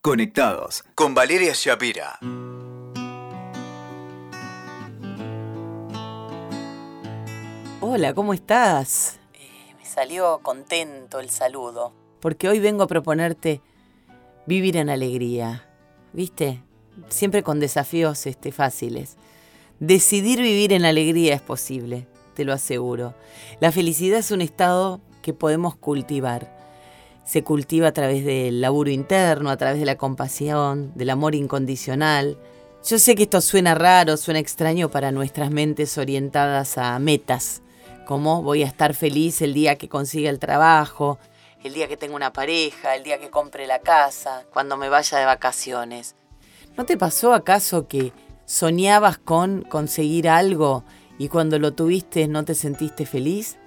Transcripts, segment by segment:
Conectados con Valeria Shapira. Hola, ¿cómo estás? Eh, me salió contento el saludo, porque hoy vengo a proponerte vivir en alegría. ¿Viste? Siempre con desafíos este, fáciles. Decidir vivir en alegría es posible, te lo aseguro. La felicidad es un estado que podemos cultivar se cultiva a través del laburo interno, a través de la compasión, del amor incondicional. Yo sé que esto suena raro, suena extraño para nuestras mentes orientadas a metas, como voy a estar feliz el día que consiga el trabajo, el día que tenga una pareja, el día que compre la casa, cuando me vaya de vacaciones. ¿No te pasó acaso que soñabas con conseguir algo y cuando lo tuviste no te sentiste feliz?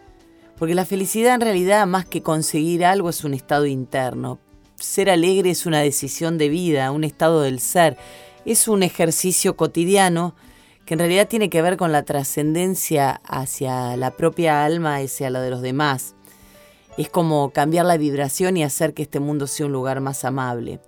Porque la felicidad en realidad, más que conseguir algo, es un estado interno. Ser alegre es una decisión de vida, un estado del ser. Es un ejercicio cotidiano que en realidad tiene que ver con la trascendencia hacia la propia alma y hacia la de los demás. Es como cambiar la vibración y hacer que este mundo sea un lugar más amable.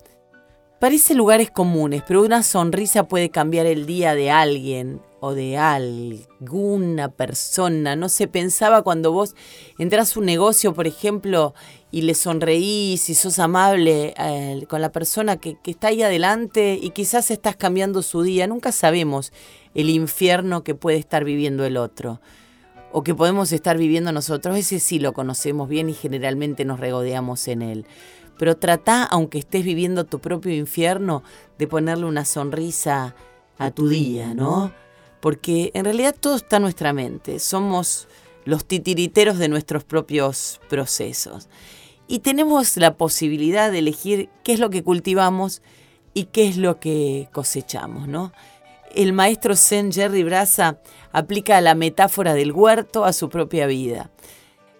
Parece lugares comunes, pero una sonrisa puede cambiar el día de alguien o de alguna persona. No se pensaba cuando vos entras a un negocio, por ejemplo, y le sonreís y sos amable eh, con la persona que, que está ahí adelante y quizás estás cambiando su día. Nunca sabemos el infierno que puede estar viviendo el otro o que podemos estar viviendo nosotros. Ese sí lo conocemos bien y generalmente nos regodeamos en él pero trata, aunque estés viviendo tu propio infierno, de ponerle una sonrisa a tu día, ¿no? Porque en realidad todo está en nuestra mente, somos los titiriteros de nuestros propios procesos. Y tenemos la posibilidad de elegir qué es lo que cultivamos y qué es lo que cosechamos, ¿no? El maestro Zen Jerry Braza aplica la metáfora del huerto a su propia vida.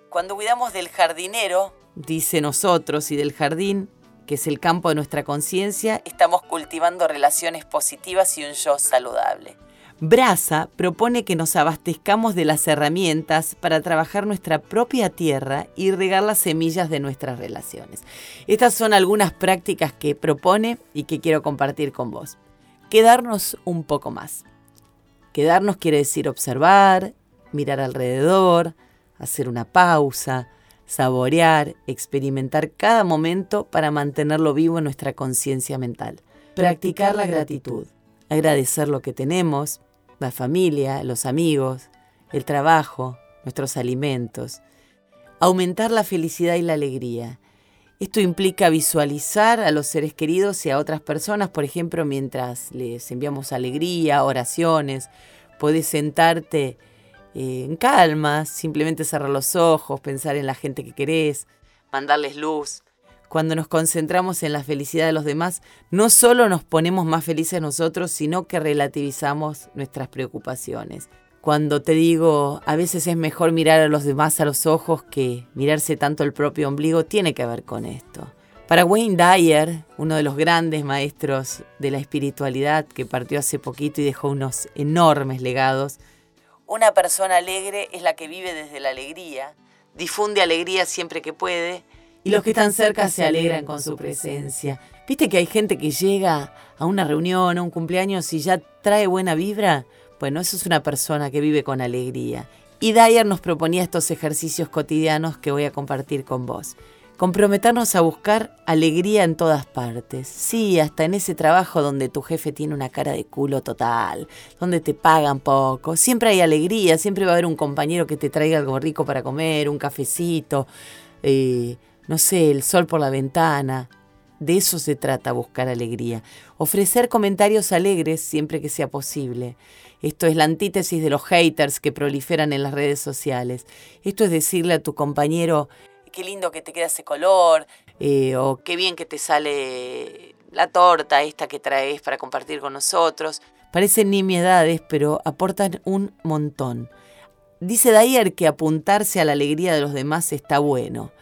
Cuando cuidamos del jardinero, dice nosotros y del jardín, que es el campo de nuestra conciencia, estamos cultivando relaciones positivas y un yo saludable. Brasa propone que nos abastezcamos de las herramientas para trabajar nuestra propia tierra y regar las semillas de nuestras relaciones. Estas son algunas prácticas que propone y que quiero compartir con vos. Quedarnos un poco más. Quedarnos quiere decir observar, mirar alrededor, hacer una pausa, saborear, experimentar cada momento para mantenerlo vivo en nuestra conciencia mental. Practicar la gratitud, agradecer lo que tenemos, la familia, los amigos, el trabajo, nuestros alimentos. Aumentar la felicidad y la alegría. Esto implica visualizar a los seres queridos y a otras personas, por ejemplo, mientras les enviamos alegría, oraciones. Puedes sentarte eh, en calma, simplemente cerrar los ojos, pensar en la gente que querés, mandarles luz. Cuando nos concentramos en la felicidad de los demás, no solo nos ponemos más felices nosotros, sino que relativizamos nuestras preocupaciones. Cuando te digo, a veces es mejor mirar a los demás a los ojos que mirarse tanto el propio ombligo, tiene que ver con esto. Para Wayne Dyer, uno de los grandes maestros de la espiritualidad que partió hace poquito y dejó unos enormes legados, una persona alegre es la que vive desde la alegría, difunde alegría siempre que puede y los que están cerca se alegran con su presencia. ¿Viste que hay gente que llega a una reunión, a un cumpleaños y ya trae buena vibra? Bueno, eso es una persona que vive con alegría. Y Dyer nos proponía estos ejercicios cotidianos que voy a compartir con vos. Comprometernos a buscar alegría en todas partes. Sí, hasta en ese trabajo donde tu jefe tiene una cara de culo total, donde te pagan poco. Siempre hay alegría, siempre va a haber un compañero que te traiga algo rico para comer, un cafecito, eh, no sé, el sol por la ventana. De eso se trata, buscar alegría. Ofrecer comentarios alegres siempre que sea posible. Esto es la antítesis de los haters que proliferan en las redes sociales. Esto es decirle a tu compañero, qué lindo que te queda ese color, eh, o qué bien que te sale la torta esta que traes para compartir con nosotros. Parecen nimiedades, pero aportan un montón. Dice Dyer que apuntarse a la alegría de los demás está bueno,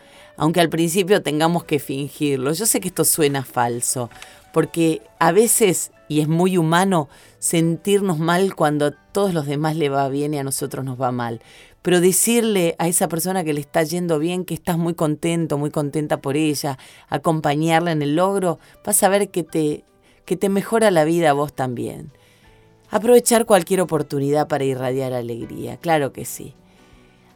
aunque al principio tengamos que fingirlo. Yo sé que esto suena falso, porque a veces, y es muy humano, sentirnos mal cuando a todos los demás le va bien y a nosotros nos va mal. pero decirle a esa persona que le está yendo bien que estás muy contento, muy contenta por ella, acompañarla en el logro, vas a ver que te, que te mejora la vida a vos también. Aprovechar cualquier oportunidad para irradiar alegría, claro que sí.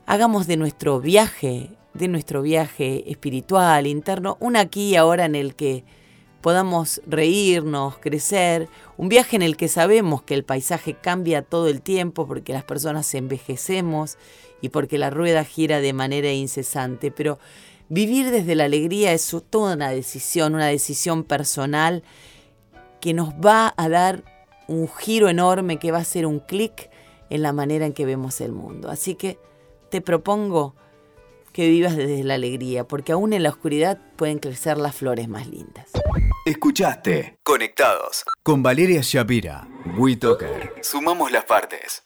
Hagamos de nuestro viaje, de nuestro viaje espiritual, interno, un aquí y ahora en el que podamos reírnos, crecer, un viaje en el que sabemos que el paisaje cambia todo el tiempo porque las personas envejecemos y porque la rueda gira de manera incesante, pero vivir desde la alegría es toda una decisión, una decisión personal que nos va a dar un giro enorme que va a ser un clic en la manera en que vemos el mundo. Así que te propongo que vivas desde la alegría, porque aún en la oscuridad pueden crecer las flores más lindas. Escuchaste Conectados con Valeria Shapira. WeToker. Sumamos las partes.